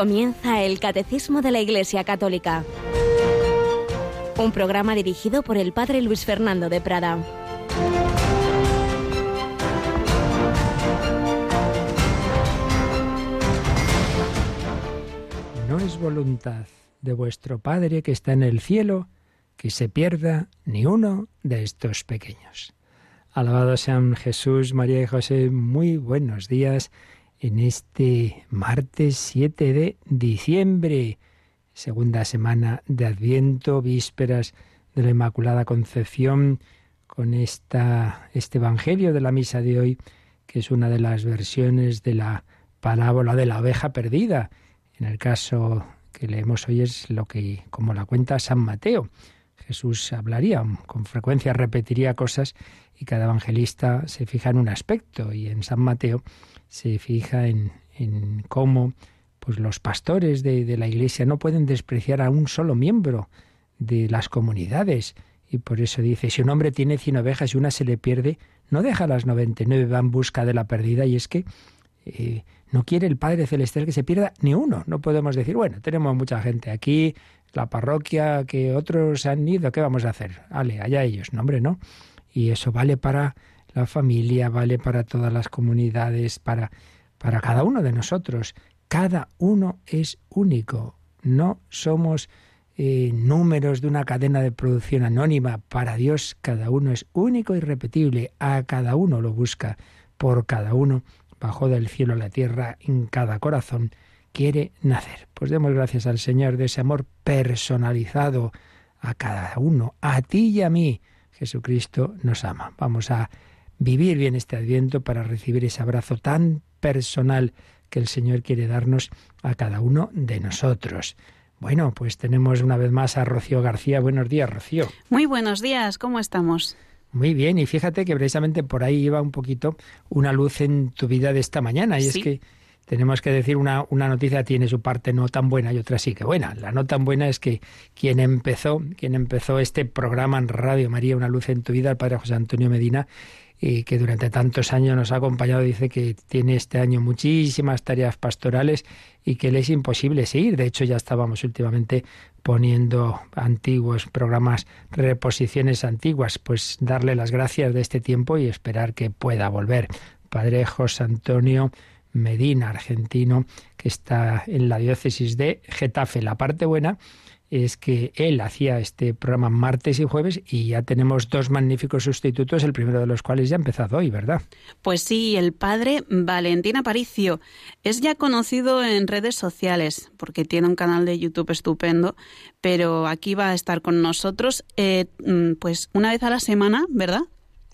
Comienza el Catecismo de la Iglesia Católica. Un programa dirigido por el Padre Luis Fernando de Prada. No es voluntad de vuestro Padre que está en el cielo que se pierda ni uno de estos pequeños. Alabado sean Jesús, María y José, muy buenos días en este martes 7 de diciembre, segunda semana de Adviento, vísperas de la Inmaculada Concepción, con esta, este Evangelio de la misa de hoy, que es una de las versiones de la parábola de la oveja perdida. En el caso que leemos hoy es lo que, como la cuenta San Mateo. Jesús hablaría, con frecuencia repetiría cosas y cada evangelista se fija en un aspecto y en San Mateo se fija en, en cómo pues los pastores de, de, la iglesia no pueden despreciar a un solo miembro de las comunidades. Y por eso dice, si un hombre tiene cien ovejas y una se le pierde, no deja las noventa y nueve, va en busca de la perdida. Y es que eh, no quiere el Padre Celestial que se pierda ni uno. No podemos decir, bueno, tenemos mucha gente aquí, la parroquia, que otros han ido, ¿qué vamos a hacer? Ale, allá ellos. No, hombre, no. Y eso vale para la familia, vale para todas las comunidades, para, para cada uno de nosotros. Cada uno es único. No somos eh, números de una cadena de producción anónima. Para Dios cada uno es único y repetible. A cada uno lo busca. Por cada uno, bajo del cielo a la tierra, en cada corazón, quiere nacer. Pues demos gracias al Señor de ese amor personalizado a cada uno, a ti y a mí. Jesucristo nos ama. Vamos a vivir bien este adviento para recibir ese abrazo tan personal que el Señor quiere darnos a cada uno de nosotros. Bueno, pues tenemos una vez más a Rocío García. Buenos días, Rocío. Muy buenos días, ¿cómo estamos? Muy bien, y fíjate que precisamente por ahí iba un poquito una luz en tu vida de esta mañana, y ¿Sí? es que tenemos que decir una, una noticia tiene su parte no tan buena y otra sí que buena. La no tan buena es que quien empezó, quien empezó este programa en Radio María, Una Luz en tu Vida, el padre José Antonio Medina, y que durante tantos años nos ha acompañado, dice que tiene este año muchísimas tareas pastorales y que le es imposible seguir. De hecho, ya estábamos últimamente poniendo antiguos programas, reposiciones antiguas, pues darle las gracias de este tiempo y esperar que pueda volver. Padre José Antonio Medina, argentino, que está en la diócesis de Getafe. La parte buena es que él hacía este programa martes y jueves y ya tenemos dos magníficos sustitutos, el primero de los cuales ya ha empezado hoy, ¿verdad? Pues sí, el padre Valentín Aparicio es ya conocido en redes sociales porque tiene un canal de YouTube estupendo, pero aquí va a estar con nosotros eh, pues una vez a la semana, ¿verdad?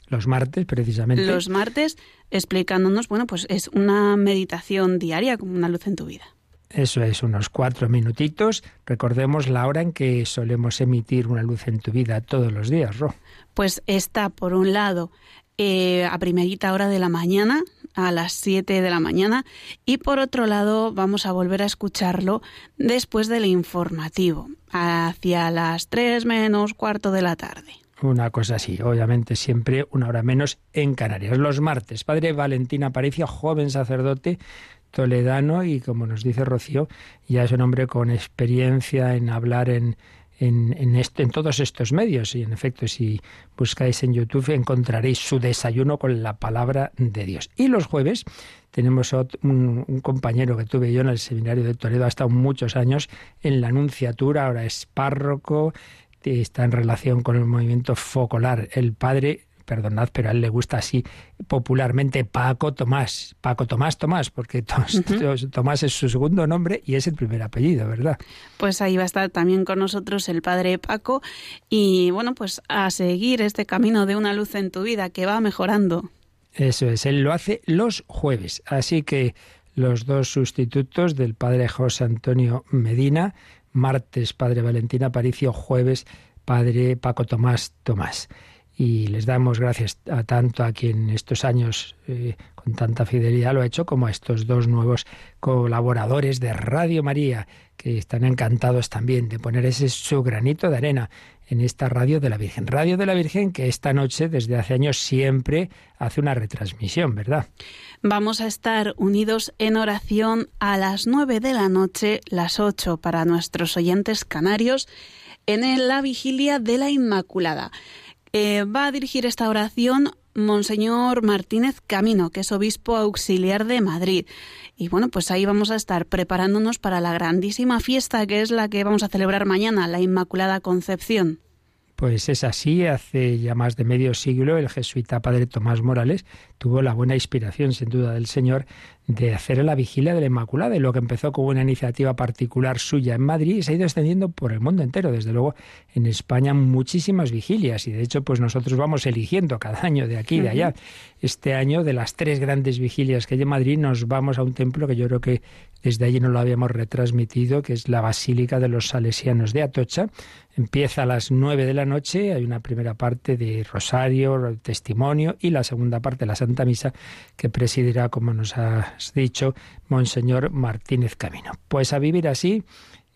Los martes, precisamente. Los martes explicándonos, bueno, pues es una meditación diaria como una luz en tu vida. Eso es, unos cuatro minutitos. Recordemos la hora en que solemos emitir una luz en tu vida todos los días, Ro. Pues está, por un lado, eh, a primerita hora de la mañana, a las 7 de la mañana, y por otro lado, vamos a volver a escucharlo después del informativo, hacia las 3 menos cuarto de la tarde. Una cosa así, obviamente siempre una hora menos en Canarias. Los martes, padre Valentín Aparicio, joven sacerdote toledano y como nos dice Rocío, ya es un hombre con experiencia en hablar en, en, en, en, todos estos medios. Y en efecto, si buscáis en YouTube encontraréis su desayuno con la palabra de Dios. Y los jueves tenemos un, un, compañero que tuve yo en el seminario de Toledo, ha estado muchos años en la Anunciatura, ahora es párroco, está en relación con el movimiento focolar. El padre perdonad, pero a él le gusta así popularmente Paco Tomás, Paco Tomás Tomás, porque Tomás es su segundo nombre y es el primer apellido, ¿verdad? Pues ahí va a estar también con nosotros el padre Paco y bueno, pues a seguir este camino de una luz en tu vida que va mejorando. Eso es, él lo hace los jueves, así que los dos sustitutos del padre José Antonio Medina, martes padre Valentín Aparicio, jueves padre Paco Tomás Tomás. Y les damos gracias a tanto a quien estos años eh, con tanta fidelidad lo ha hecho como a estos dos nuevos colaboradores de Radio María que están encantados también de poner ese su granito de arena en esta Radio de la Virgen. Radio de la Virgen que esta noche desde hace años siempre hace una retransmisión, ¿verdad? Vamos a estar unidos en oración a las nueve de la noche, las ocho para nuestros oyentes canarios, en la vigilia de la Inmaculada. Eh, va a dirigir esta oración Monseñor Martínez Camino, que es obispo auxiliar de Madrid. Y bueno, pues ahí vamos a estar preparándonos para la grandísima fiesta que es la que vamos a celebrar mañana, la Inmaculada Concepción. Pues es así, hace ya más de medio siglo el jesuita padre Tomás Morales tuvo la buena inspiración, sin duda, del Señor de hacer la vigilia de la Inmaculada y lo que empezó como una iniciativa particular suya en Madrid y se ha ido extendiendo por el mundo entero. Desde luego, en España muchísimas vigilias y de hecho, pues nosotros vamos eligiendo cada año de aquí y de allá. Este año, de las tres grandes vigilias que hay en Madrid, nos vamos a un templo que yo creo que desde allí no lo habíamos retransmitido, que es la Basílica de los Salesianos de Atocha. Empieza a las nueve de la noche, hay una primera parte de rosario, testimonio y la segunda parte, la Santa Misa, que presidirá, como nos has dicho, Monseñor Martínez Camino. Pues a vivir así,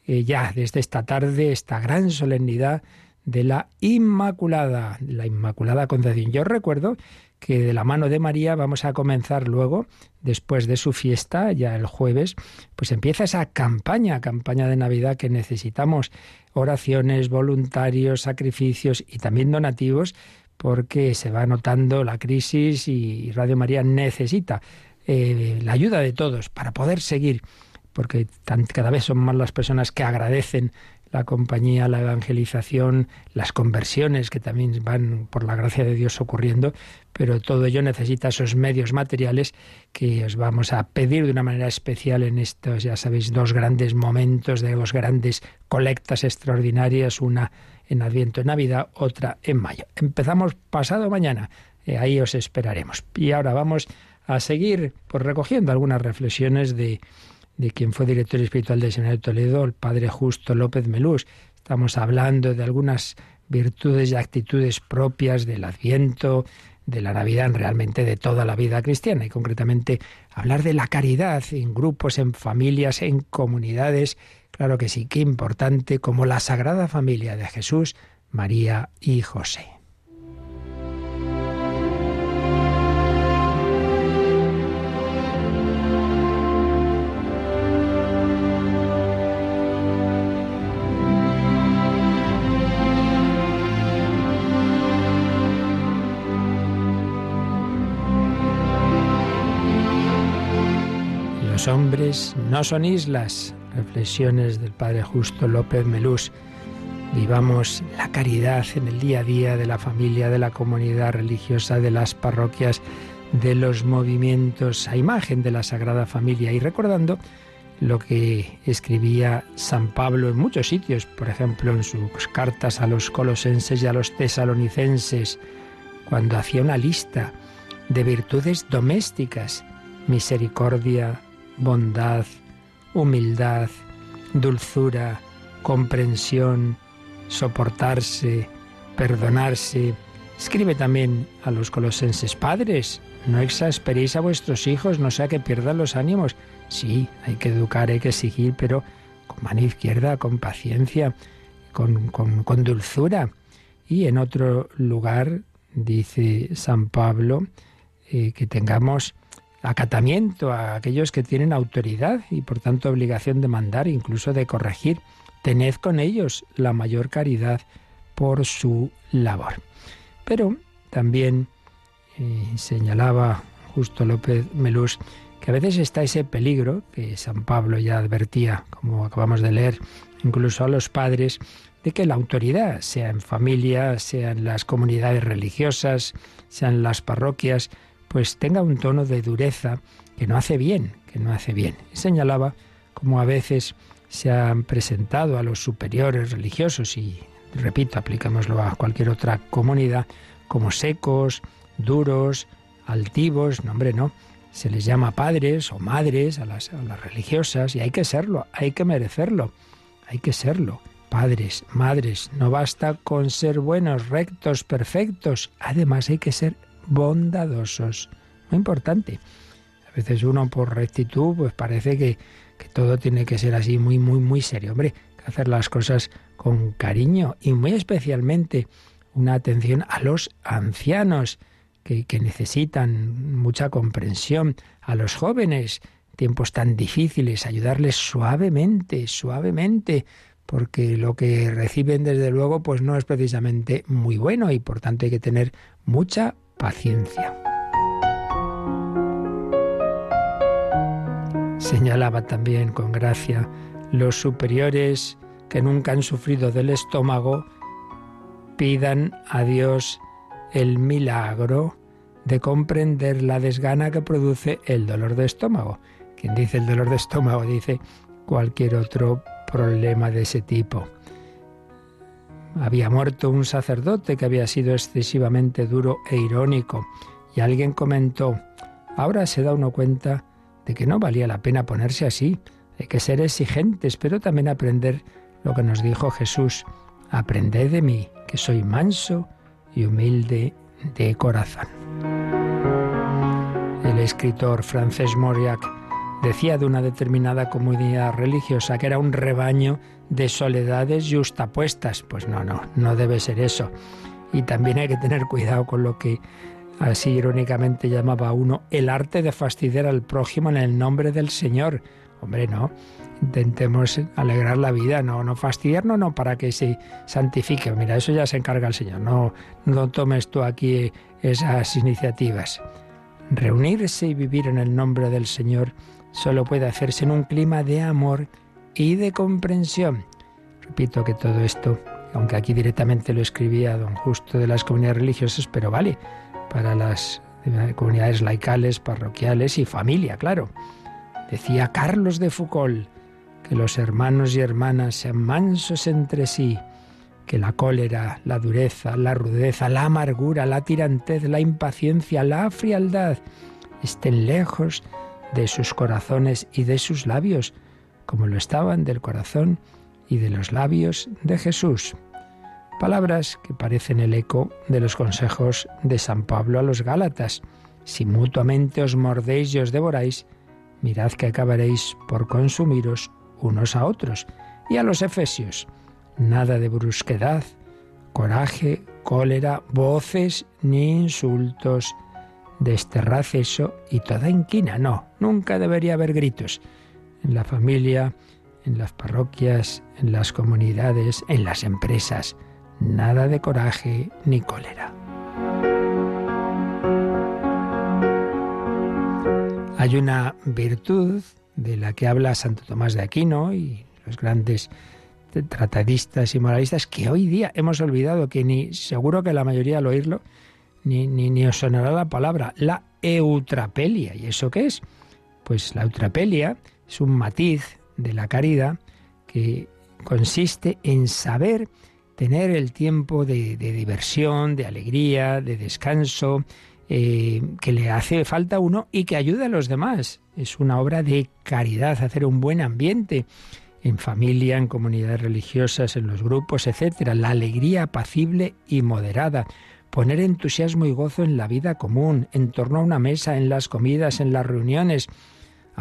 eh, ya desde esta tarde, esta gran solemnidad de la Inmaculada, la Inmaculada Concepción. Yo recuerdo que de la mano de María vamos a comenzar luego, después de su fiesta, ya el jueves, pues empieza esa campaña, campaña de Navidad que necesitamos. Oraciones, voluntarios, sacrificios y también donativos, porque se va notando la crisis y Radio María necesita eh, la ayuda de todos para poder seguir, porque cada vez son más las personas que agradecen la compañía, la evangelización, las conversiones que también van por la gracia de Dios ocurriendo, pero todo ello necesita esos medios materiales que os vamos a pedir de una manera especial en estos, ya sabéis, dos grandes momentos de dos grandes colectas extraordinarias, una en Adviento en Navidad, otra en mayo. Empezamos pasado mañana, eh, ahí os esperaremos. Y ahora vamos a seguir pues, recogiendo algunas reflexiones de de quien fue director espiritual de Seminario de Toledo, el padre Justo López Melús. Estamos hablando de algunas virtudes y actitudes propias del Adviento, de la Navidad, realmente de toda la vida cristiana, y concretamente hablar de la caridad en grupos, en familias, en comunidades. Claro que sí, qué importante, como la Sagrada Familia de Jesús, María y José. Los hombres no son islas. Reflexiones del Padre Justo López Melús. Vivamos la caridad en el día a día de la familia, de la comunidad religiosa, de las parroquias, de los movimientos a imagen de la Sagrada Familia y recordando lo que escribía San Pablo en muchos sitios, por ejemplo en sus cartas a los colosenses y a los tesalonicenses, cuando hacía una lista de virtudes domésticas, misericordia, bondad, humildad, dulzura, comprensión, soportarse, perdonarse. Escribe también a los colosenses, padres, no exasperéis a vuestros hijos, no sea que pierdan los ánimos. Sí, hay que educar, hay que exigir, pero con mano izquierda, con paciencia, con, con dulzura. Y en otro lugar, dice San Pablo, eh, que tengamos acatamiento a aquellos que tienen autoridad y por tanto obligación de mandar, incluso de corregir. Tened con ellos la mayor caridad por su labor. Pero también eh, señalaba justo López Melús que a veces está ese peligro que San Pablo ya advertía, como acabamos de leer, incluso a los padres, de que la autoridad, sea en familia, sea en las comunidades religiosas, sea en las parroquias, pues tenga un tono de dureza que no hace bien, que no hace bien. Y señalaba cómo a veces se han presentado a los superiores religiosos y, repito, aplicámoslo a cualquier otra comunidad, como secos, duros, altivos, no hombre, no. Se les llama padres o madres a las, a las religiosas y hay que serlo, hay que merecerlo, hay que serlo. Padres, madres, no basta con ser buenos, rectos, perfectos. Además hay que ser bondadosos. Muy importante. A veces uno por rectitud pues parece que, que todo tiene que ser así muy, muy, muy serio. Hombre, que hacer las cosas con cariño y muy especialmente una atención a los ancianos que, que necesitan mucha comprensión, a los jóvenes, tiempos tan difíciles, ayudarles suavemente, suavemente, porque lo que reciben desde luego pues no es precisamente muy bueno y por tanto hay que tener mucha paciencia. Señalaba también con gracia los superiores que nunca han sufrido del estómago pidan a Dios el milagro de comprender la desgana que produce el dolor de estómago. Quien dice el dolor de estómago dice cualquier otro problema de ese tipo. Había muerto un sacerdote que había sido excesivamente duro e irónico y alguien comentó, ahora se da uno cuenta de que no valía la pena ponerse así, hay que ser exigentes, pero también aprender lo que nos dijo Jesús, aprended de mí, que soy manso y humilde de corazón. El escritor francés Mauriac decía de una determinada comunidad religiosa que era un rebaño de soledades yustapuestas. Pues no, no, no debe ser eso. Y también hay que tener cuidado con lo que así irónicamente llamaba uno el arte de fastidiar al prójimo en el nombre del Señor. Hombre, no. Intentemos alegrar la vida, no, no fastidiarnos, no para que se santifique. Mira, eso ya se encarga el Señor. No, no tomes tú aquí esas iniciativas. Reunirse y vivir en el nombre del Señor solo puede hacerse en un clima de amor y de comprensión. Repito que todo esto, aunque aquí directamente lo escribía don Justo de las comunidades religiosas, pero vale para las comunidades laicales, parroquiales y familia, claro. Decía Carlos de Foucault que los hermanos y hermanas sean mansos entre sí, que la cólera, la dureza, la rudeza, la amargura, la tirantez, la impaciencia, la frialdad estén lejos de sus corazones y de sus labios, como lo estaban del corazón y de los labios de Jesús. Palabras que parecen el eco de los consejos de San Pablo a los Gálatas. Si mutuamente os mordéis y os devoráis, mirad que acabaréis por consumiros unos a otros. Y a los Efesios, nada de brusquedad, coraje, cólera, voces ni insultos desterrad eso y toda inquina. No, nunca debería haber gritos. En la familia, en las parroquias, en las comunidades, en las empresas. Nada de coraje ni cólera. Hay una virtud de la que habla Santo Tomás de Aquino y los grandes tratadistas y moralistas que hoy día hemos olvidado que ni seguro que la mayoría al oírlo ni, ni, os sonará la palabra, la eutrapelia. ¿Y eso qué es? Pues la eutrapelia es un matiz de la caridad que consiste en saber tener el tiempo de, diversión, de alegría, de descanso, eh, que le hace falta a uno y que ayuda a los demás. Es una obra de caridad, hacer un buen ambiente en familia, en comunidades religiosas, en los grupos, etcétera. La alegría apacible y moderada poner entusiasmo y gozo en la vida común, en torno a una mesa, en las comidas, en las reuniones.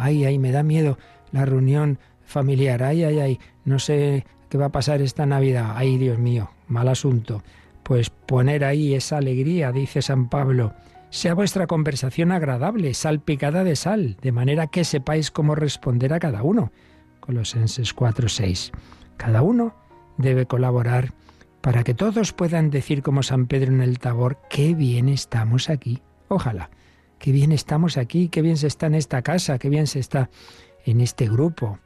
Ay, ay, me da miedo la reunión familiar. Ay, ay, ay, no sé qué va a pasar esta Navidad. Ay, Dios mío, mal asunto. Pues poner ahí esa alegría, dice San Pablo. Sea vuestra conversación agradable, salpicada de sal, de manera que sepáis cómo responder a cada uno. Colosenses 4:6. Cada uno debe colaborar para que todos puedan decir como San Pedro en el Tabor, qué bien estamos aquí. Ojalá, qué bien estamos aquí, qué bien se está en esta casa, qué bien se está en este grupo.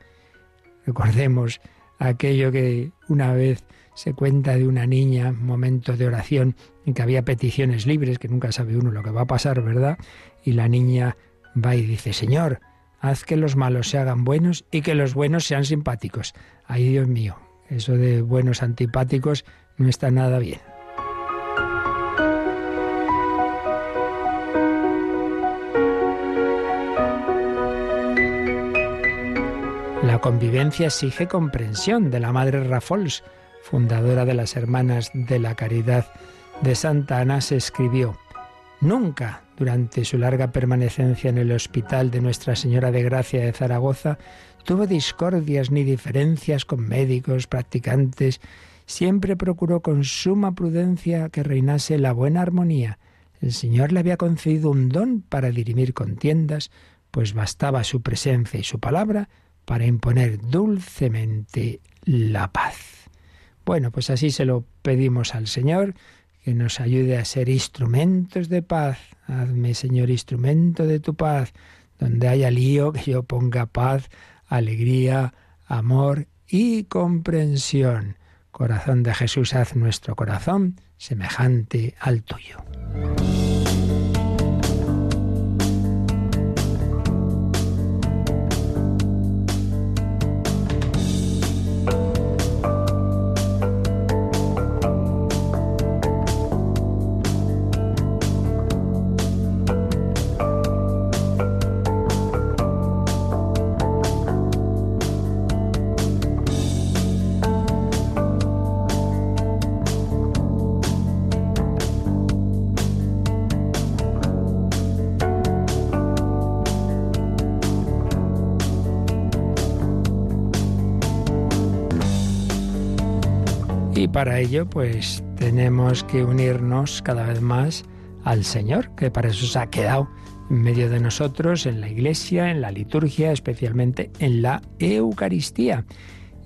Recordemos aquello que una vez se cuenta de una niña, momento de oración, en que había peticiones libres, que nunca sabe uno lo que va a pasar, ¿verdad? Y la niña va y dice, Señor, haz que los malos se hagan buenos y que los buenos sean simpáticos. Ay, Dios mío, eso de buenos antipáticos no está nada bien. Convivencia exige comprensión de la Madre Rafols, fundadora de las Hermanas de la Caridad de Santa Ana, se escribió, Nunca, durante su larga permanecencia en el Hospital de Nuestra Señora de Gracia de Zaragoza, tuvo discordias ni diferencias con médicos, practicantes, siempre procuró con suma prudencia que reinase la buena armonía. El Señor le había concedido un don para dirimir contiendas, pues bastaba su presencia y su palabra para imponer dulcemente la paz. Bueno, pues así se lo pedimos al Señor, que nos ayude a ser instrumentos de paz. Hazme, Señor, instrumento de tu paz. Donde haya lío, que yo ponga paz, alegría, amor y comprensión. Corazón de Jesús, haz nuestro corazón semejante al tuyo. Para ello, pues tenemos que unirnos cada vez más al Señor, que para eso se ha quedado en medio de nosotros, en la iglesia, en la liturgia, especialmente en la Eucaristía,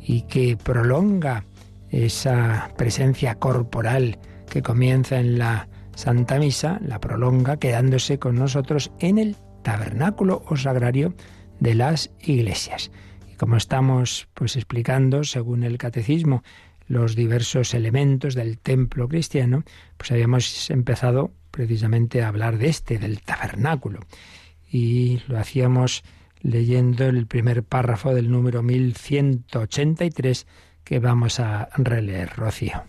y que prolonga esa presencia corporal que comienza en la Santa Misa, la prolonga quedándose con nosotros en el tabernáculo o sagrario de las iglesias. Y como estamos pues explicando según el catecismo los diversos elementos del templo cristiano, pues habíamos empezado precisamente a hablar de este, del tabernáculo. Y lo hacíamos leyendo el primer párrafo del número 1183 que vamos a releer, Rocío.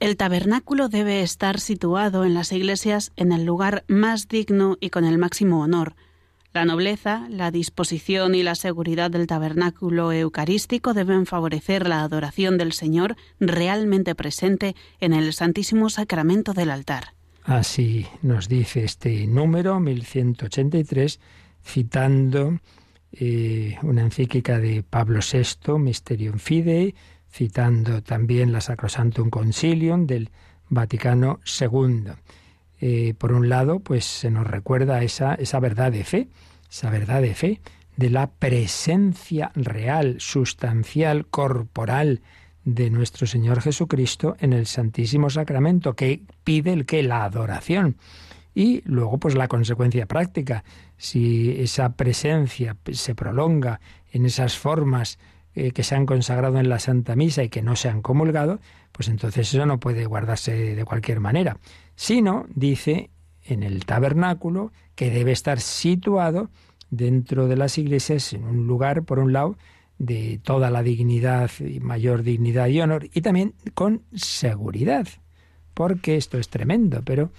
El tabernáculo debe estar situado en las iglesias en el lugar más digno y con el máximo honor, la nobleza, la disposición y la seguridad del tabernáculo eucarístico deben favorecer la adoración del Señor realmente presente en el Santísimo Sacramento del altar. Así nos dice este número 1183, citando eh, una encíclica de Pablo VI, Mysterium Fidei, citando también la Sacrosantum Concilium del Vaticano II. Eh, por un lado, pues se nos recuerda esa, verdad de fe, esa verdad de fe, de la presencia real, sustancial, corporal de nuestro Señor Jesucristo en el Santísimo Sacramento, que pide el que la adoración. Y luego, pues la consecuencia práctica, si esa presencia se prolonga en esas formas eh, que se han consagrado en la Santa Misa y que no se han comulgado, pues entonces eso no puede guardarse de cualquier manera sino, dice, en el tabernáculo, que debe estar situado dentro de las iglesias en un lugar, por un lado, de toda la dignidad y mayor dignidad y honor, y también con seguridad, porque esto es tremendo, pero,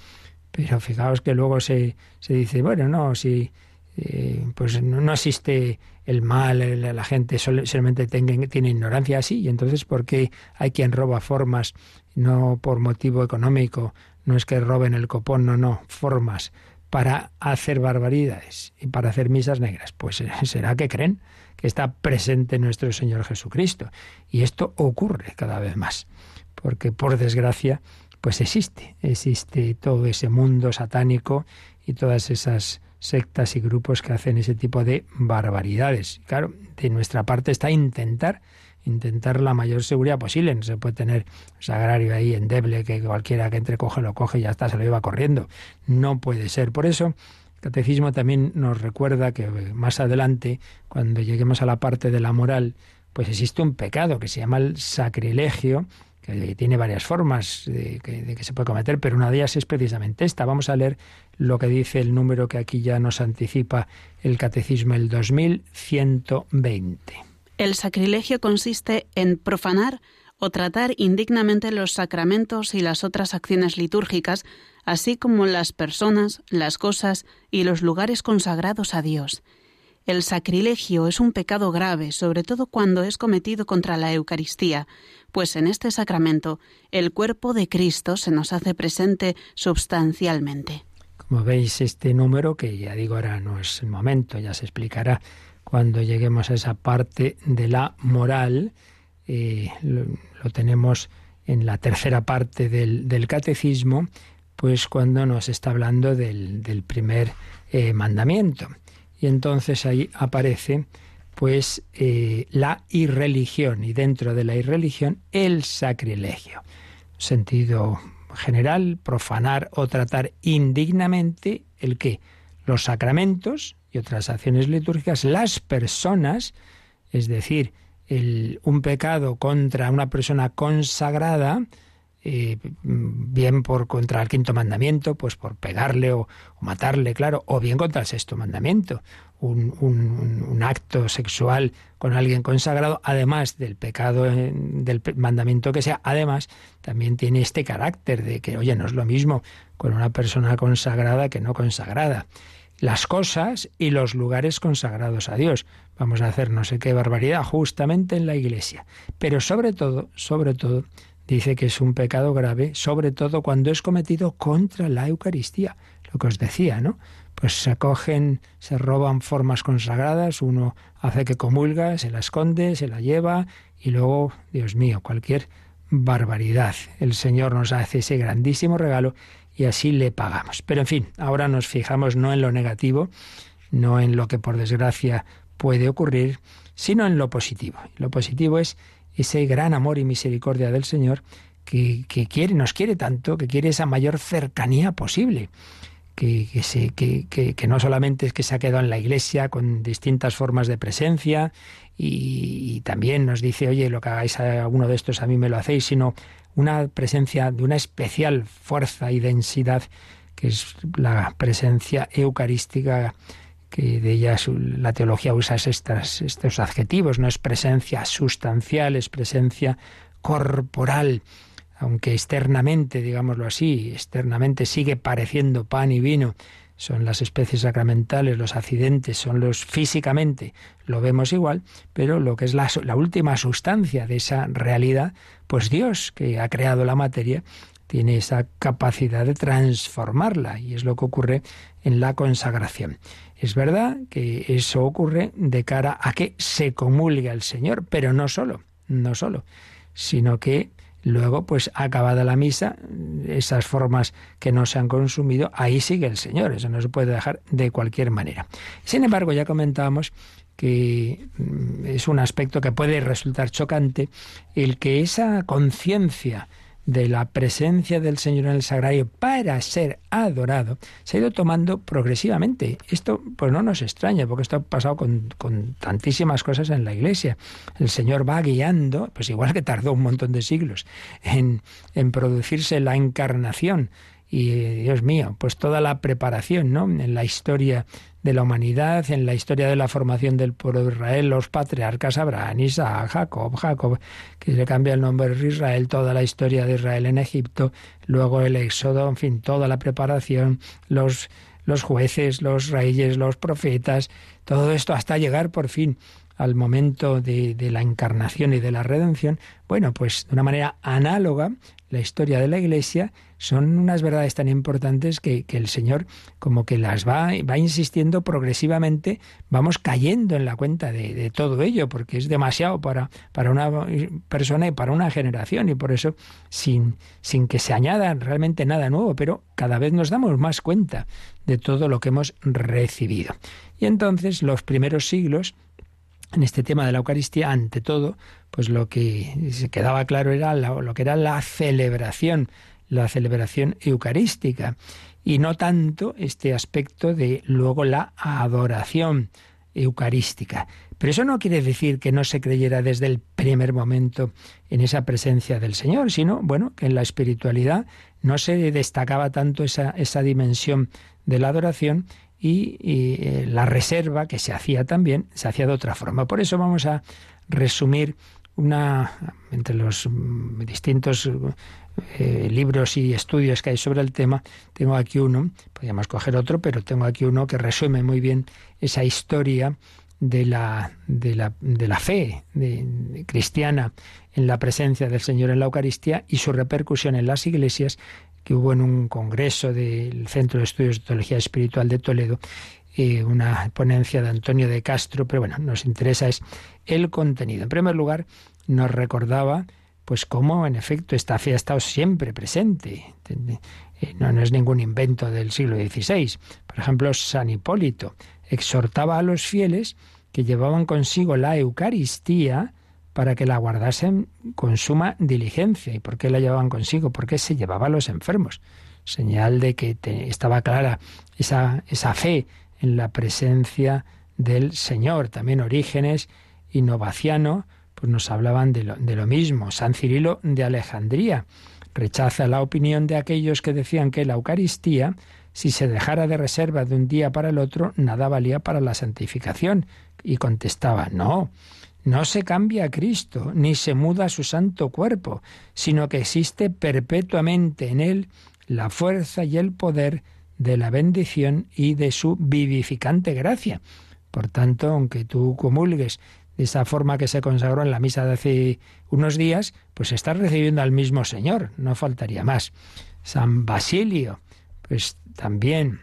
pero fijaos que luego se, se dice, bueno, no, si eh, pues no, existe el mal, la gente solamente tiene ignorancia así, y entonces ¿por qué hay quien roba formas no por motivo económico no es que roben el copón, no, no, formas para hacer barbaridades y para hacer misas negras. Pues eh, será que creen que está presente nuestro Señor Jesucristo. Y esto ocurre cada vez más, porque por desgracia, pues existe, existe todo ese mundo satánico y todas esas sectas y grupos que hacen ese tipo de barbaridades. Claro, de nuestra parte está intentar intentar la mayor seguridad posible. No se puede tener sagrario ahí endeble que cualquiera que entre coge lo coge y ya está, se lo lleva corriendo. No puede ser. Por eso, el catecismo también nos recuerda que más adelante, cuando lleguemos a la parte de la moral, pues existe un pecado que se llama el sacrilegio, que tiene varias formas de que, de que, se puede cometer, pero una de ellas es precisamente esta. Vamos a leer lo que dice el número que aquí ya nos anticipa el Catecismo, el 2120. El sacrilegio consiste en profanar o tratar indignamente los sacramentos y las otras acciones litúrgicas, así como las personas, las cosas y los lugares consagrados a Dios. El sacrilegio es un pecado grave, sobre todo cuando es cometido contra la Eucaristía, pues en este sacramento el cuerpo de Cristo se nos hace presente substancialmente. Como veis, este número, que ya digo ahora no es el momento, ya se explicará cuando lleguemos a esa parte de la moral, eh, lo, tenemos en la tercera parte del, catecismo, pues cuando nos está hablando del, primer eh, mandamiento. Y entonces ahí aparece pues eh, la irreligión y dentro de la irreligión el sacrilegio. Sentido general, profanar o tratar indignamente el que los sacramentos y otras acciones litúrgicas, las personas, es decir, un pecado contra una persona consagrada, eh, bien por contra el quinto mandamiento, pues por pegarle o, matarle, claro, o bien contra el sexto mandamiento, un, un, acto sexual con alguien consagrado, además del pecado eh, del mandamiento que sea, además también tiene este carácter de que, oye, no es lo mismo con una persona consagrada que no consagrada. Las cosas y los lugares consagrados a Dios. Vamos a hacer no sé qué barbaridad justamente en la iglesia. Pero sobre todo, sobre todo, dice que es un pecado grave, sobre todo cuando es cometido contra la Eucaristía, lo que os decía, ¿no? Pues se cogen, se roban formas consagradas, uno hace que comulga, se la esconde, se la lleva y luego, Dios mío, cualquier barbaridad. El Señor nos hace ese grandísimo regalo y así le pagamos. Pero en fin, ahora nos fijamos no en lo negativo, no en lo que por desgracia puede ocurrir, sino en lo positivo. Lo positivo es ese gran amor y misericordia del Señor que, quiere, nos quiere tanto, que quiere esa mayor cercanía posible. Que, que, que, no solamente es que se ha quedado en la iglesia con distintas formas de presencia y, también nos dice, oye, lo que hagáis a uno de estos a mí me lo hacéis, sino una presencia de una especial fuerza y densidad que es la presencia eucarística que de ella la teología usa estos adjetivos, no es presencia sustancial, es presencia corporal, aunque externamente, digámoslo así, externamente sigue pareciendo pan y vino, son las especies sacramentales, los accidentes, son los físicamente, lo vemos igual, pero lo que es la, última sustancia de esa realidad, pues Dios, que ha creado la materia, tiene esa capacidad de transformarla y es lo que ocurre en la consagración. Es verdad que eso ocurre de cara a que se comulgue al Señor, pero no solo, no solo, sino que luego, pues acabada la misa, esas formas que no se han consumido, ahí sigue el Señor, eso no se puede dejar de cualquier manera. Sin embargo, ya comentábamos que mm, es un aspecto que puede resultar chocante el que esa conciencia de la presencia del Señor en el sagrario para ser adorado se ha ido tomando progresivamente. Esto pues no nos extraña, porque esto ha pasado con, con, tantísimas cosas en la Iglesia. El Señor va guiando, pues igual que tardó un montón de siglos en, en producirse la encarnación. Y Dios mío, pues toda la preparación, ¿no? En la historia de la humanidad, en la historia de la formación del pueblo de Israel, los patriarcas Abraham, Isaac, Jacob, Jacob, que se cambia el nombre de Israel, toda la historia de Israel en Egipto, luego el éxodo, en fin, toda la preparación, los, los jueces, los reyes, los profetas, todo esto hasta llegar por fin al momento de, de, la encarnación y de la redención, bueno, pues de una manera análoga, la historia de la Iglesia son unas verdades tan importantes que, el Señor como que las va, va insistiendo progresivamente, vamos cayendo en la cuenta de, todo ello, porque es demasiado para, para una persona y para una generación, y por eso sin, sin que se añada realmente nada nuevo, pero cada vez nos damos más cuenta de todo lo que hemos recibido. Y entonces los primeros siglos, en este tema de la Eucaristía, ante todo, pues lo que se quedaba claro era lo que era la celebración, la celebración eucarística, y no tanto este aspecto de luego la adoración eucarística. Pero eso no quiere decir que no se creyera desde el primer momento en esa presencia del Señor, sino, bueno, que en la espiritualidad no se destacaba tanto esa, esa dimensión de la adoración y, eh, la reserva que se hacía también se hacía de otra forma. Por eso vamos a resumir una entre los mm, distintos eh, libros y estudios que hay sobre el tema, tengo aquí uno, podríamos coger otro, pero tengo aquí uno que resume muy bien esa historia de la, de la, de la fe cristiana en la presencia del Señor en la Eucaristía y su repercusión en las iglesias que hubo en un congreso del Centro de Estudios de Teología Espiritual de Toledo, eh, una ponencia de Antonio de Castro, pero bueno, nos interesa es el contenido. En primer lugar, nos recordaba pues cómo en efecto esta fe ha estado siempre presente. Eh, no, no es ningún invento del siglo XVI. Por ejemplo, San Hipólito exhortaba a los fieles que llevaban consigo la Eucaristía para que la guardasen con suma diligencia. ¿Y por qué la llevaban consigo? Porque se llevaba a los enfermos. Señal de que estaba clara esa, esa fe en la presencia del Señor. También Orígenes y Novaciano pues nos hablaban de lo, de lo mismo. San Cirilo de Alejandría rechaza la opinión de aquellos que decían que la Eucaristía, si se dejara de reserva de un día para el otro, nada valía para la santificación. Y contestaba, no, no se cambia a Cristo, ni se muda su santo cuerpo, sino que existe perpetuamente en él la fuerza y el poder de la bendición y de su vivificante gracia. Por tanto, aunque tú comulgues de esa forma que se consagró en la misa de hace unos días, pues estás recibiendo al mismo Señor, no faltaría más. San Basilio, pues también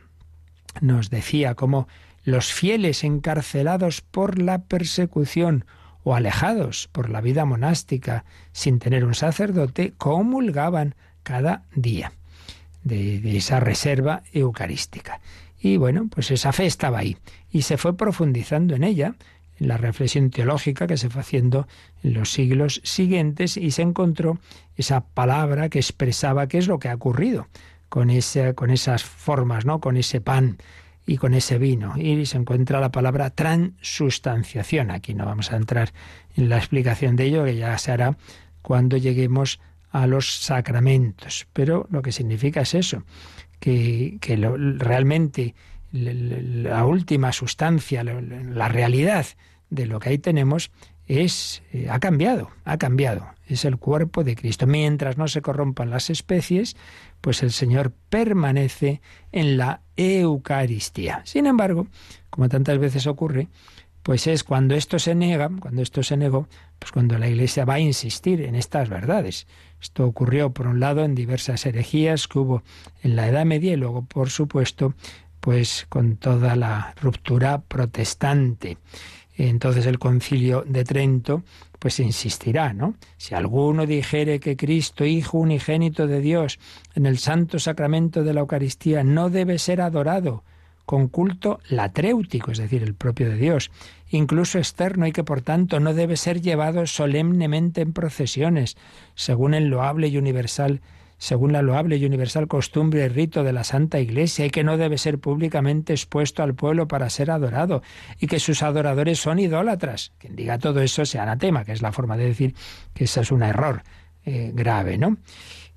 nos decía cómo los fieles encarcelados por la persecución o alejados por la vida monástica sin tener un sacerdote, comulgaban cada día de, esa reserva eucarística. Y bueno, pues esa fe estaba ahí y se fue profundizando en ella, en la reflexión teológica que se fue haciendo en los siglos siguientes y se encontró esa palabra que expresaba qué es lo que ha ocurrido con, esa, con esas formas, ¿no? con ese pan y con ese vino. Y se encuentra la palabra transustanciación. Aquí no vamos a entrar en la explicación de ello, que ya se hará cuando lleguemos a los sacramentos. Pero lo que significa es eso, que, que realmente la última sustancia, la realidad de lo que ahí tenemos es eh, ha cambiado, ha cambiado. Es el cuerpo de Cristo. Mientras no se corrompan las especies, pues el Señor permanece en la Eucaristía. Sin embargo, como tantas veces ocurre, pues es cuando esto se niega, cuando esto se negó, pues cuando la Iglesia va a insistir en estas verdades. Esto ocurrió, por un lado, en diversas herejías que hubo en la Edad Media y luego, por supuesto, pues con toda la ruptura protestante. Entonces el concilio de Trento pues insistirá, ¿no? Si alguno dijere que Cristo, Hijo unigénito de Dios, en el santo sacramento de la Eucaristía no debe ser adorado con culto latréutico, es decir, el propio de Dios, incluso externo y que por tanto no debe ser llevado solemnemente en procesiones, según el loable y universal según la loable y universal costumbre y rito de la Santa Iglesia, y que no debe ser públicamente expuesto al pueblo para ser adorado, y que sus adoradores son idólatras. Quien diga todo eso sea anatema, que es la forma de decir que eso es un error eh, grave, ¿no?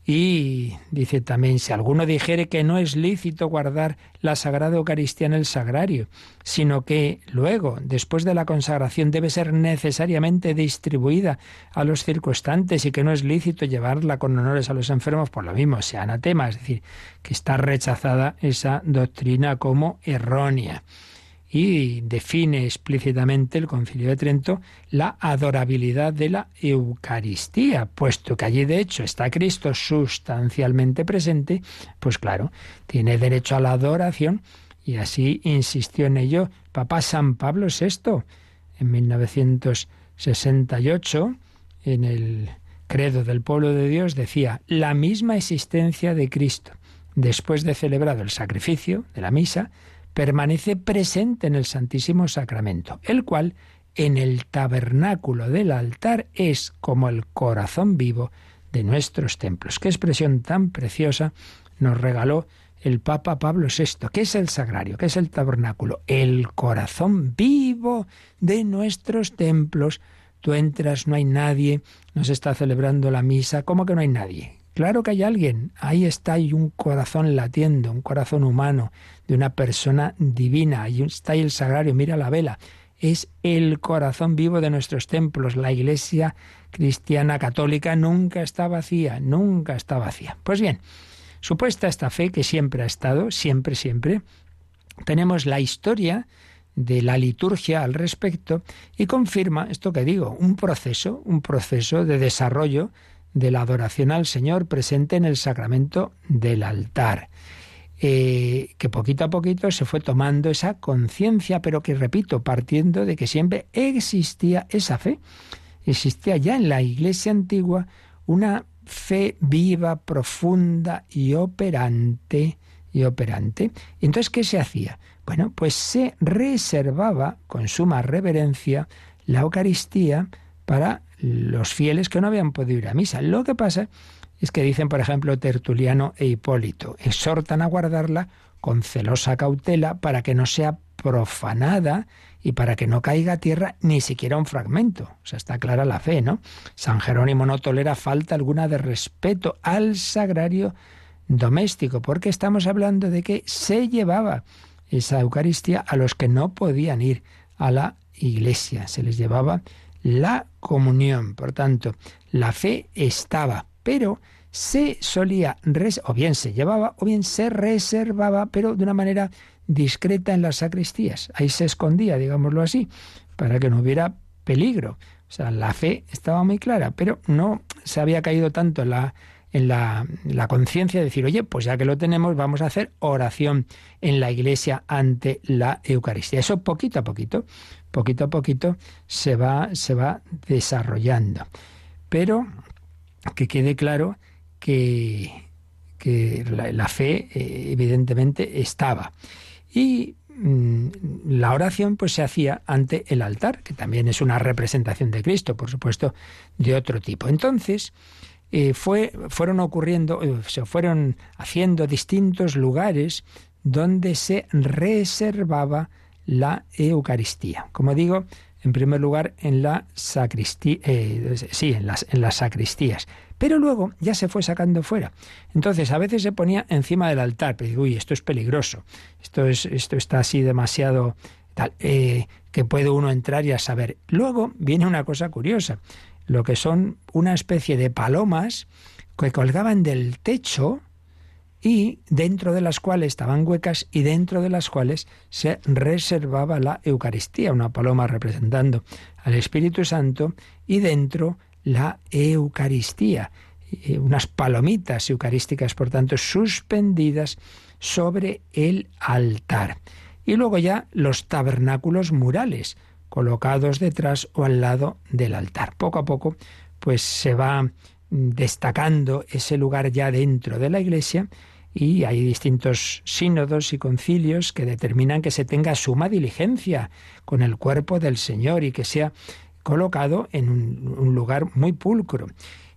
Y dice también, si alguno dijere que no es lícito guardar la Sagrada Eucaristía en el sagrario, sino que luego, después de la consagración, debe ser necesariamente distribuida a los circunstantes y que no es lícito llevarla con honores a los enfermos, por lo mismo sea anatema, es decir, que está rechazada esa doctrina como errónea y define explícitamente el Concilio de Trento la adorabilidad de la Eucaristía, puesto que allí de hecho está Cristo sustancialmente presente, pues claro, tiene derecho a la adoración y así insistió en ello Papa San Pablo VI en 1968 en el Credo del Pueblo de Dios decía la misma existencia de Cristo después de celebrado el sacrificio de la misa permanece presente en el Santísimo Sacramento, el cual en el tabernáculo del altar es como el corazón vivo de nuestros templos. Qué expresión tan preciosa nos regaló el Papa Pablo VI. ¿Qué es el sagrario? ¿Qué es el tabernáculo? El corazón vivo de nuestros templos. Tú entras, no hay nadie, nos está celebrando la misa. ¿Cómo que no hay nadie? Claro que hay alguien. Ahí está, hay un corazón latiendo, un corazón humano de una persona divina. Ahí está ahí el sagrario, mira la vela. es el corazón vivo de nuestros templos. La iglesia cristiana católica nunca está vacía, nunca está vacía. Pues bien, supuesta esta fe que siempre ha estado, siempre, siempre, tenemos la historia de la liturgia al respecto y confirma esto que digo, un proceso, un proceso de desarrollo de la adoración al Señor presente en el sacramento del altar. Eh, que poquito a poquito se fue tomando esa conciencia, pero que repito, partiendo de que siempre existía esa fe. Existía ya en la iglesia antigua una fe viva, profunda y operante. Y operante. Entonces, ¿qué se hacía? Bueno, pues se reservaba con suma reverencia la Eucaristía para los fieles que no habían podido ir a misa. Lo que pasa es que dicen, por ejemplo, Tertuliano e Hipólito, exhortan a guardarla con celosa cautela para que no sea profanada y para que no caiga a tierra ni siquiera un fragmento. O sea, está clara la fe, ¿no? San Jerónimo no tolera falta alguna de respeto al sagrario doméstico, porque estamos hablando de que se llevaba esa Eucaristía a los que no podían ir a la iglesia. Se les llevaba la comunión. Por tanto, la fe estaba, pero se solía, o bien se llevaba, o bien se reservaba, pero de una manera discreta en las sacristías. Ahí se escondía, digámoslo así, para que no hubiera peligro. O sea, la fe estaba muy clara, pero no se había caído tanto la en la, conciencia de decir, oye, pues ya que lo tenemos, vamos a hacer oración en la iglesia ante la Eucaristía. Eso poquito a poquito, poquito a poquito se va, se va desarrollando. Pero que quede claro que, que la, fe eh, evidentemente estaba. Y mm, la oración pues se hacía ante el altar, que también es una representación de Cristo, por supuesto, de otro tipo. Entonces, eh, fue, fueron ocurriendo, eh, se fueron haciendo distintos lugares donde se reservaba la Eucaristía. Como digo, en primer lugar en la sacristía, eh, sí, en las, en las sacristías. Pero luego ya se fue sacando fuera. Entonces a veces se ponía encima del altar, pero digo, uy, esto es peligroso, esto, es, esto está así demasiado tal, que puede uno entrar y a saber. Luego viene una cosa curiosa lo que son una especie de palomas que colgaban del techo y dentro de las cuales estaban huecas y dentro de las cuales se reservaba la Eucaristía, una paloma representando al Espíritu Santo y dentro la Eucaristía, unas palomitas eucarísticas, por tanto, suspendidas sobre el altar. Y luego ya los tabernáculos murales, colocados detrás o al lado del altar. Poco a poco, pues se va destacando ese lugar ya dentro de la iglesia y hay distintos sínodos y concilios que determinan que se tenga suma diligencia con el cuerpo del Señor y que sea colocado en un, lugar muy pulcro.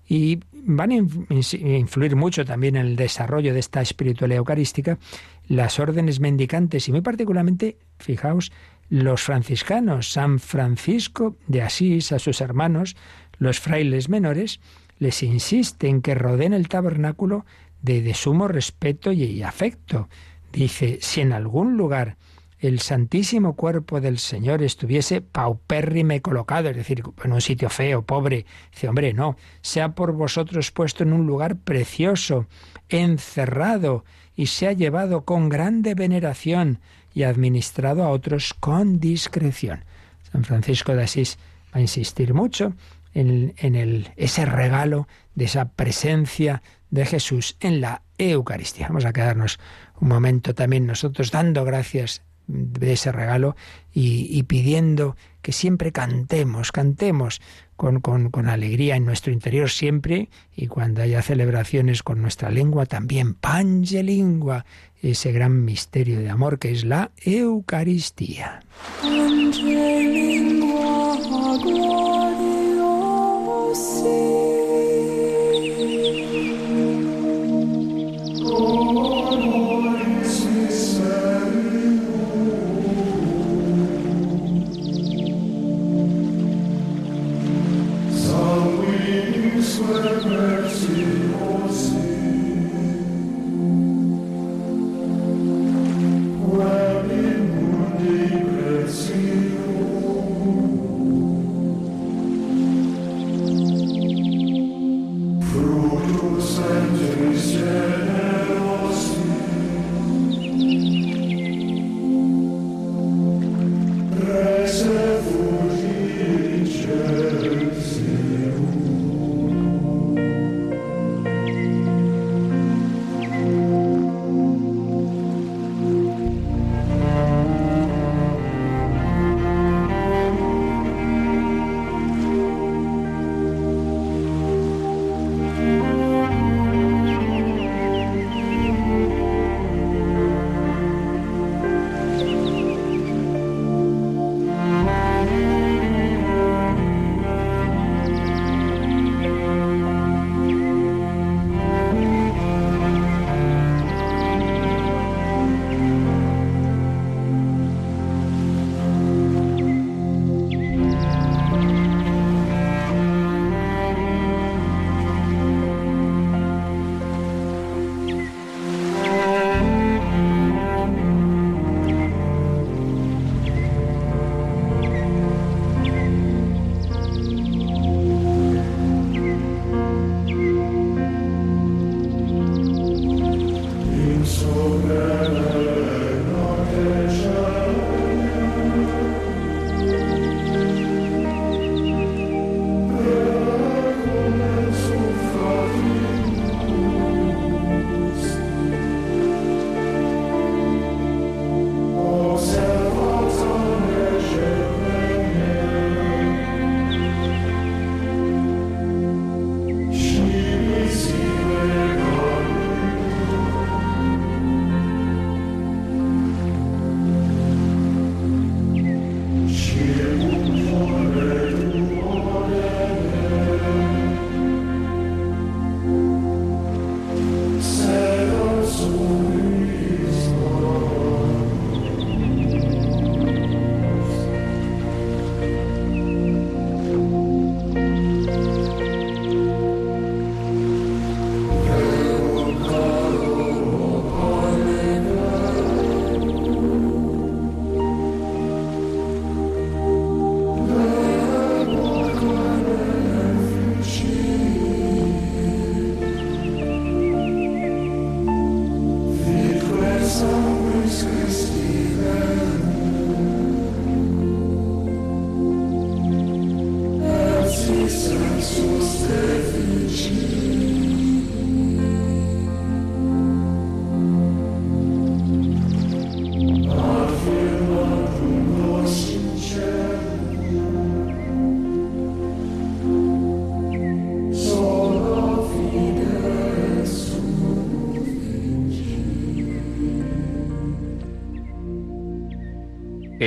Y van a influir mucho también en el desarrollo de esta espiritualidad eucarística las órdenes mendicantes y muy particularmente, fijaos, los franciscanos, San Francisco de Asís, a sus hermanos, los frailes menores, les insisten que rodeen el tabernáculo de, de sumo respeto y afecto. Dice, si en algún lugar el santísimo cuerpo del Señor estuviese paupérrime colocado, es decir, en un sitio feo, pobre, dice, hombre, no, sea por vosotros puesto en un lugar precioso, encerrado, y sea llevado con grande veneración, y administrado a otros con discreción. San Francisco de Asís va a insistir mucho en, el, ese regalo de esa presencia de Jesús en la Eucaristía. Vamos a quedarnos un momento también nosotros dando gracias de ese regalo y, pidiendo que siempre cantemos, cantemos con, con, alegría en nuestro interior siempre y cuando haya celebraciones con nuestra lengua también, pangelingua, ese gran misterio de amor que es la Eucaristía.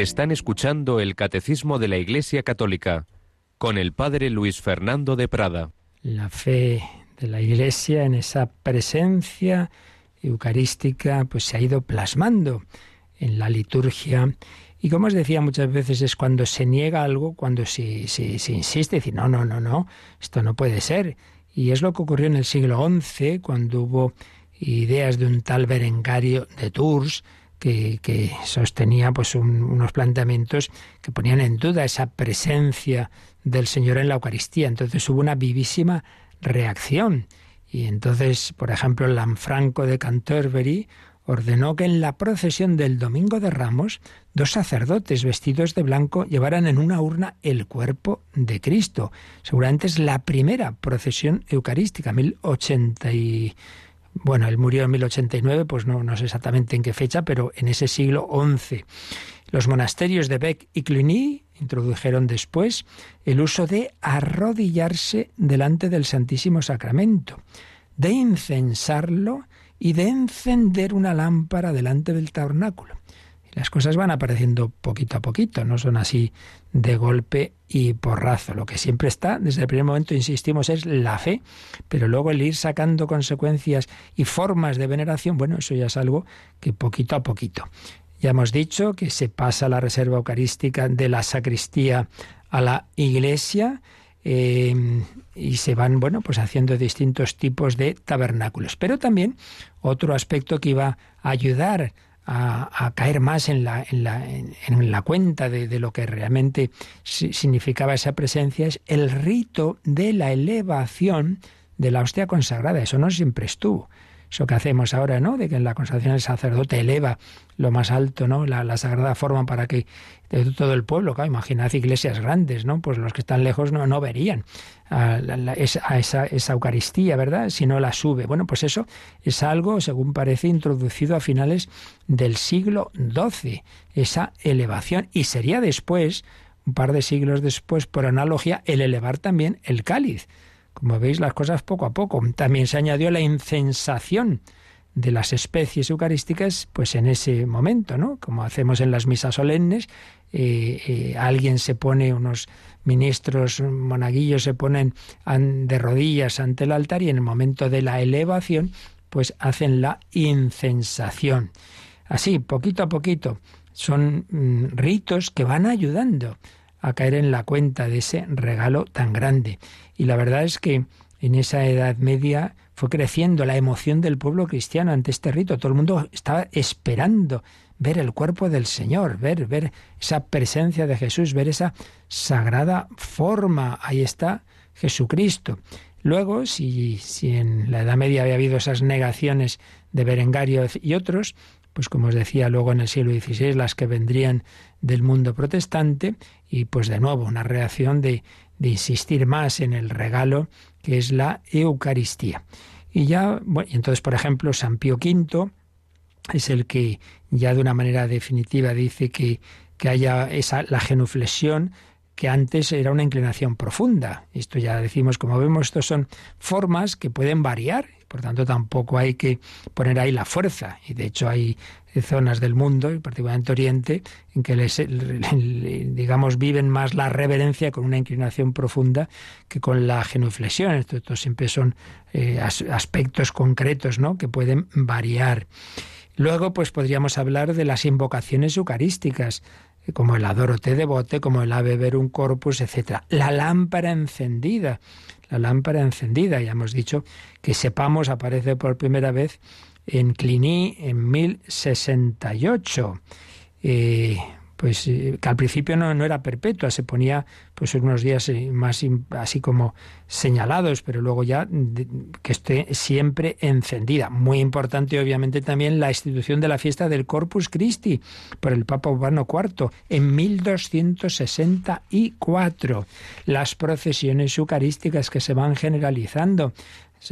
Están escuchando el Catecismo de la Iglesia Católica con el Padre Luis Fernando de Prada. La fe de la Iglesia en esa presencia eucarística pues se ha ido plasmando en la liturgia y como os decía muchas veces es cuando se niega algo, cuando se, se, se insiste, decir, no, no, no, no, esto no puede ser. Y es lo que ocurrió en el siglo XI, cuando hubo ideas de un tal Berengario de Tours, que, sostenía pues unos planteamientos que ponían en duda esa presencia del Señor en la Eucaristía. Entonces hubo una vivísima reacción. Y entonces, por ejemplo, Lanfranco de Canterbury ordenó que en la procesión del Domingo de Ramos, dos sacerdotes vestidos de blanco llevaran en una urna el cuerpo de Cristo. Seguramente es la primera procesión eucarística, 1080 bueno, él murió en 1089, pues no, no sé exactamente en qué fecha, pero en ese siglo XI. Los monasterios de Bec y Cluny introdujeron después el uso de arrodillarse delante del Santísimo Sacramento, de incensarlo y de encender una lámpara delante del tabernáculo las cosas van apareciendo poquito a poquito, no son así de golpe y porrazo. Lo que siempre está, desde el primer momento, insistimos, es la fe, pero luego el ir sacando consecuencias y formas de veneración, bueno, eso ya es algo que poquito a poquito. Ya hemos dicho que se pasa la reserva eucarística de la sacristía a la iglesia, eh, y se van, bueno, pues haciendo distintos tipos de tabernáculos. Pero también otro aspecto que iba a ayudar a, caer más en la, en la, en, la cuenta de, de, lo que realmente significaba esa presencia es el rito de la elevación de la hostia consagrada. Eso no siempre estuvo eso que hacemos ahora, ¿no? De que en la consagración el sacerdote eleva lo más alto, ¿no? La, sagrada forma para que todo el pueblo, claro, imaginad iglesias grandes, ¿no? Pues los que están lejos no, no verían a, esa, esa, Eucaristía, ¿verdad? Si no la sube. Bueno, pues eso es algo, según parece, introducido a finales del siglo XII, esa elevación. Y sería después, un par de siglos después, por analogía, el elevar también el cáliz como veis, las cosas poco a poco. También se añadió la incensación de las especies eucarísticas, pues en ese momento, ¿no? Como hacemos en las misas solemnes, eh, eh, alguien se pone, unos ministros monaguillos se ponen de rodillas ante el altar y en el momento de la elevación, pues hacen la incensación. Así, poquito a poquito, son mm, ritos que van ayudando a caer en la cuenta de ese regalo tan grande. Y la verdad es que en esa Edad Media fue creciendo la emoción del pueblo cristiano ante este rito. Todo el mundo estaba esperando ver el cuerpo del Señor, ver, ver esa presencia de Jesús, ver esa sagrada forma. Ahí está Jesucristo. Luego, si, si en la Edad Media había habido esas negaciones de Berengario y otros, pues como os decía luego en el siglo XVI, las que vendrían del mundo protestante, y pues de nuevo una reacción de, de insistir más en el regalo que es la Eucaristía. Y ya, bueno, y entonces, por ejemplo, San Pío V es el que ya de una manera definitiva dice que, que haya esa, la genuflexión que antes era una inclinación profunda. Esto ya decimos, como vemos, estos son formas que pueden variar, por tanto tampoco hay que poner ahí la fuerza. Y de hecho hay zonas del mundo, y particularmente Oriente, en que les, digamos viven más la reverencia con una inclinación profunda que con la genuflexión. Esto, siempre son eh, aspectos concretos, ¿no? que pueden variar. Luego, pues podríamos hablar de las invocaciones eucarísticas como el adoro te devote, como el ave verum corpus, etc. La lámpara encendida, la lámpara encendida, ya hemos dicho que sepamos, aparece por primera vez en Cluny en 1068. Eh, pues eh, que al principio no, no, era perpetua, se ponía pues unos días eh, más así como señalados, pero luego ya que esté siempre encendida. Muy importante obviamente también la institución de la fiesta del Corpus Christi por el Papa Urbano IV en 1264. Las procesiones eucarísticas que se van generalizando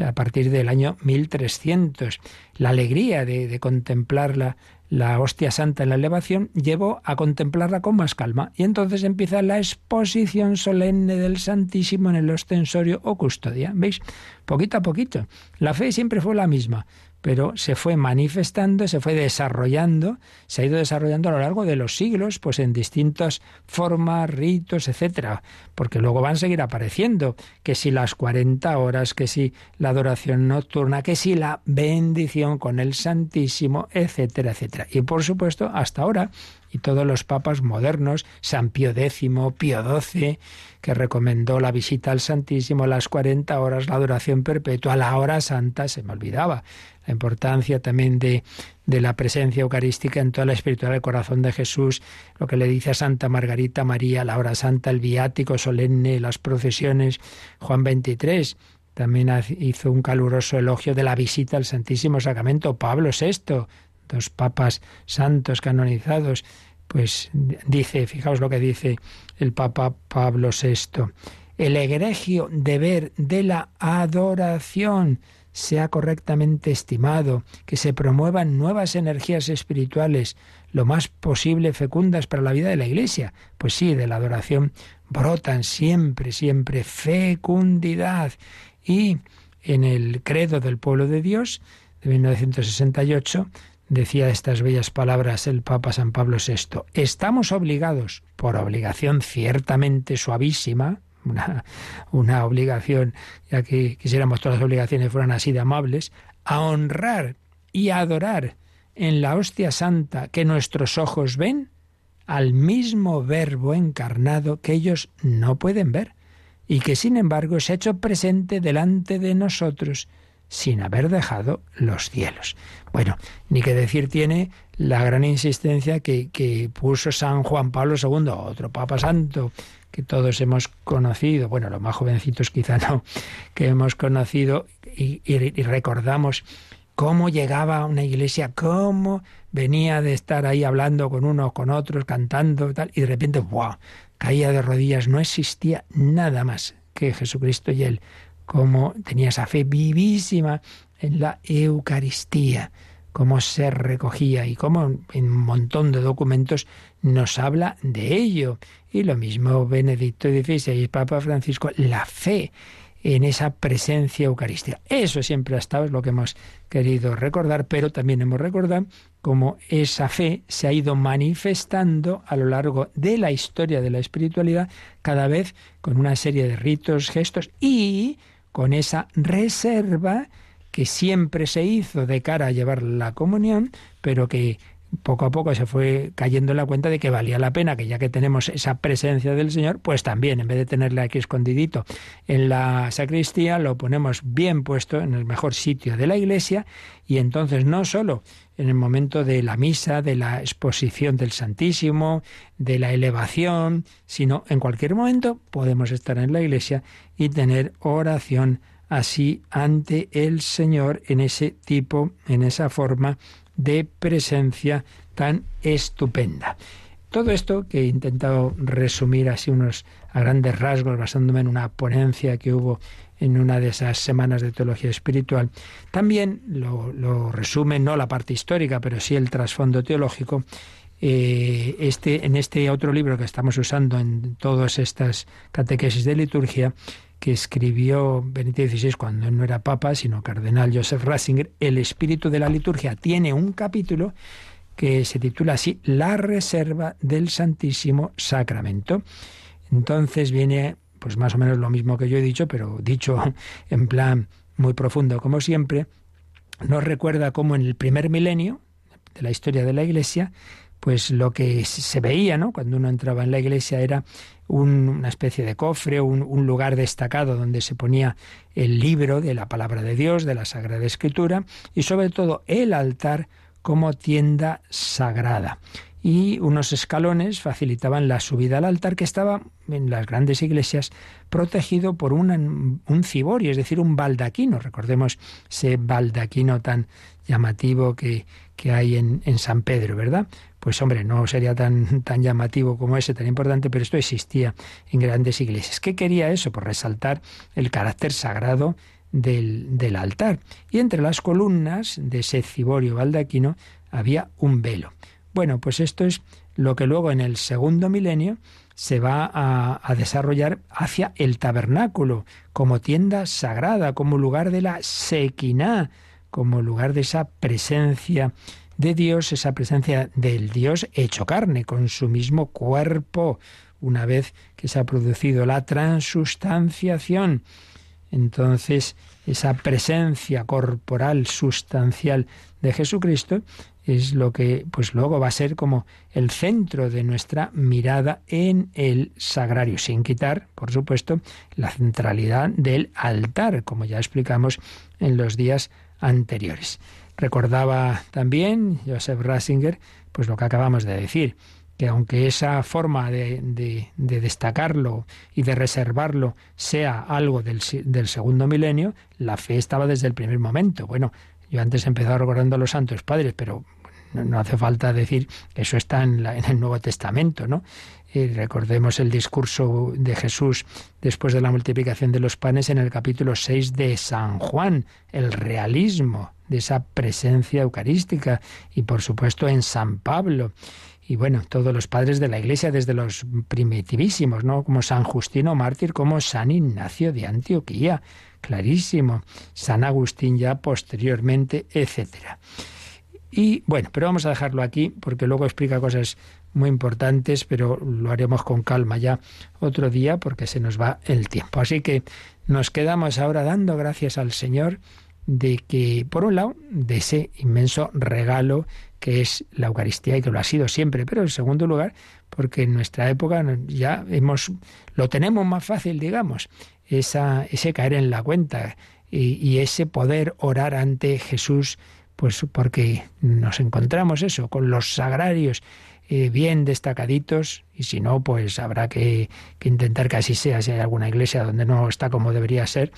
a partir del año 1300. La alegría de, de contemplarla la hostia santa en la elevación, llevó a contemplarla con más calma. Y entonces empieza la exposición solemne del Santísimo en el ostensorio o custodia. ¿Veis? Poquito a poquito. La fe siempre fue la misma, pero se fue manifestando, se fue desarrollando, se ha ido desarrollando a lo largo de los siglos, pues en distintas formas, ritos, etcétera, porque luego van a seguir apareciendo, que si las 40 horas, que si la adoración nocturna, que si la bendición con el Santísimo, etcétera, etcétera. Y por supuesto, hasta ahora y todos los papas modernos, San Pío X, Pío XII, que recomendó la visita al Santísimo, las 40 horas, la adoración perpetua, la hora santa, se me olvidaba la importancia también de, de la presencia eucarística en toda la espiritualidad del corazón de Jesús, lo que le dice a Santa Margarita María, la hora santa, el viático solemne, las procesiones, Juan 23. También hizo un caluroso elogio de la visita al Santísimo Sacramento, Pablo VI, dos papas santos canonizados, pues dice, fijaos lo que dice el Papa Pablo VI, el egregio deber de la adoración sea correctamente estimado, que se promuevan nuevas energías espirituales, lo más posible fecundas para la vida de la Iglesia. Pues sí, de la adoración brotan siempre, siempre fecundidad. Y en el credo del pueblo de Dios de 1968 decía estas bellas palabras el Papa San Pablo VI, estamos obligados, por obligación ciertamente suavísima, una, una obligación, ya que quisiéramos todas las obligaciones fueran así de amables, a honrar y adorar en la hostia santa que nuestros ojos ven al mismo verbo encarnado que ellos no pueden ver y que sin embargo se ha hecho presente delante de nosotros sin haber dejado los cielos. Bueno, ni que decir tiene la gran insistencia que, que puso San Juan Pablo II, otro Papa Santo, que todos hemos conocido, bueno, los más jovencitos quizá no, que hemos conocido y, recordamos cómo llegaba a una iglesia, cómo venía de estar ahí hablando con unos, con otros, cantando tal, y de repente, ¡buah! caía de rodillas, no existía nada más que Jesucristo y él, cómo tenía esa fe vivísima en la Eucaristía, cómo se recogía y cómo en un montón de documentos nos habla de ello. Y lo mismo Benedicto XVI y Papa Francisco, la fe en esa presencia eucarística. Eso siempre ha estado, es lo que hemos querido recordar, pero también hemos recordado cómo esa fe se ha ido manifestando a lo largo de la historia de la espiritualidad, cada vez con una serie de ritos, gestos y con esa reserva que siempre se hizo de cara a llevar la comunión, pero que poco a poco se fue cayendo en la cuenta de que valía la pena, que ya que tenemos esa presencia del Señor, pues también, en vez de tenerle aquí escondidito en la sacristía, lo ponemos bien puesto en el mejor sitio de la iglesia y entonces no solo en el momento de la misa, de la exposición del Santísimo, de la elevación, sino en cualquier momento podemos estar en la iglesia y tener oración así ante el Señor en ese tipo, en esa forma de presencia tan estupenda. Todo esto que he intentado resumir así unos a grandes rasgos basándome en una ponencia que hubo en una de esas semanas de teología espiritual, también lo, resume no la parte histórica, pero sí el trasfondo teológico. Eh, este, en este otro libro que estamos usando en todas estas catequesis de liturgia, que escribió Benito XVI cuando no era papa, sino cardenal Joseph Ratzinger, El espíritu de la liturgia, tiene un capítulo que se titula así La reserva del Santísimo Sacramento. Entonces viene pues más o menos lo mismo que yo he dicho, pero dicho en plan muy profundo como siempre, nos recuerda cómo en el primer milenio de la historia de la Iglesia, pues lo que se veía. Cuando uno entraba en la iglesia era una especie de cofre, un, un, lugar destacado donde se ponía el libro de la palabra de Dios, de la Sagrada Escritura, y sobre todo el altar como tienda sagrada. Y unos escalones facilitaban la subida al altar que estaba en las grandes iglesias protegido por un, un ciborio, es decir, un baldaquino. Recordemos ese baldaquino tan llamativo que, que hay en, en San Pedro, ¿verdad? Pues hombre, no sería tan, tan llamativo como ese, tan importante, pero esto existía en grandes iglesias. ¿Qué quería eso? Pues resaltar el carácter sagrado del, del altar. Y entre las columnas de ese ciborio baldaquino había un velo. Bueno, pues esto es lo que luego en el segundo milenio se va a, a, desarrollar hacia el tabernáculo, como tienda sagrada, como lugar de la sequiná, como lugar de esa presencia de Dios, esa presencia del Dios hecho carne, con su mismo cuerpo, una vez que se ha producido la transustanciación. Entonces, esa presencia corporal sustancial de Jesucristo es lo que pues luego va a ser como el centro de nuestra mirada en el sagrario, sin quitar, por supuesto, la centralidad del altar, como ya explicamos en los días anteriores. Recordaba también Joseph Ratzinger, pues lo que acabamos de decir, que aunque esa forma de, de, destacarlo y de reservarlo sea algo del, del, segundo milenio, la fe estaba desde el primer momento. Bueno, yo antes he empezado recordando a los santos padres, pero no, hace falta decir que eso está en, en el Nuevo Testamento, ¿no? Y recordemos el discurso de Jesús después de la multiplicación de los panes en el capítulo 6 de San Juan, el realismo de esa presencia eucarística y por supuesto en San Pablo y bueno, todos los padres de la Iglesia, desde los primitivísimos, ¿no? Como San Justino Mártir, como San Ignacio de Antioquía, clarísimo, San Agustín ya posteriormente, etcétera. Y bueno, pero vamos a dejarlo aquí porque luego explica cosas muy importantes, pero lo haremos con calma ya otro día porque se nos va el tiempo. Así que nos quedamos ahora dando gracias al Señor de que, por un lado, de ese inmenso regalo que es la Eucaristía y que lo ha sido siempre, pero en segundo lugar, porque en nuestra época ya hemos, lo tenemos más fácil, digamos, esa, ese caer en la cuenta y, y ese poder orar ante Jesús pues porque nos encontramos eso, con los sagrarios eh, bien destacaditos, y si no, pues habrá que, que, intentar que así sea, si hay alguna iglesia donde no está como debería ser,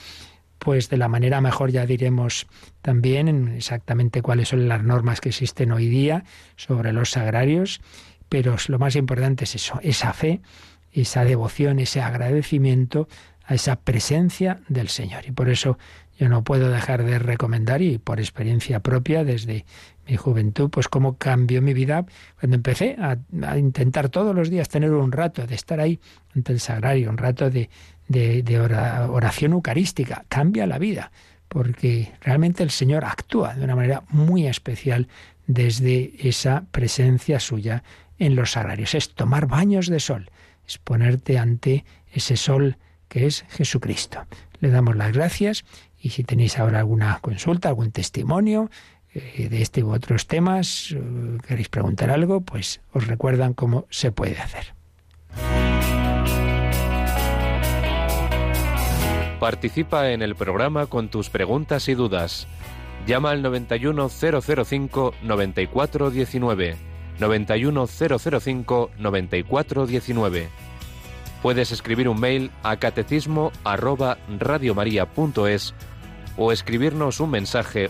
pues de la manera mejor ya diremos también exactamente cuáles son las normas que existen hoy día sobre los sagrarios, pero lo más importante es eso, esa fe, esa devoción, ese agradecimiento a esa presencia del Señor. Y por eso yo no puedo dejar de recomendar, y por experiencia propia desde mi juventud, pues cómo cambió mi vida cuando empecé a, intentar todos los días tener un rato de estar ahí ante el sagrario, un rato de, de, oración eucarística. Cambia la vida, porque realmente el Señor actúa de una manera muy especial desde esa presencia suya en los sagrarios. Es tomar baños de sol, es ponerte ante ese sol que es Jesucristo. Le damos las gracias y si tenéis ahora alguna consulta, algún testimonio de este u otros temas, eh, queréis preguntar algo, pues os recuerdan cómo se puede hacer. Participa en el programa con tus preguntas y dudas. Llama al 91005 9419. 91005 9419. Puedes escribir un mail a catecismo arroba o escribirnos un mensaje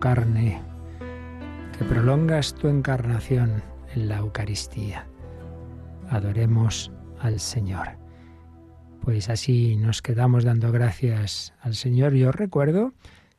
carne, que prolongas tu encarnación en la Eucaristía. Adoremos al Señor. Pues así nos quedamos dando gracias al Señor. Yo recuerdo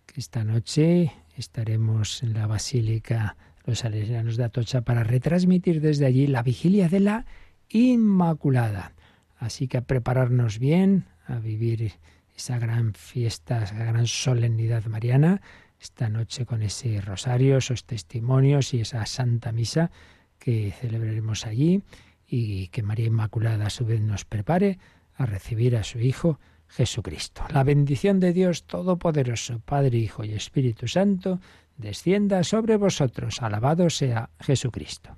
que esta noche estaremos en la Basílica Los Salesianos de Atocha para retransmitir desde allí la vigilia de la Inmaculada. Así que a prepararnos bien, a vivir esa gran fiesta, esa gran solemnidad mariana, esta noche con ese rosario, esos testimonios y esa santa misa que celebraremos allí y que María Inmaculada a su vez nos prepare a recibir a su Hijo Jesucristo. La bendición de Dios Todopoderoso, Padre, Hijo y Espíritu Santo, descienda sobre vosotros. Alabado sea Jesucristo.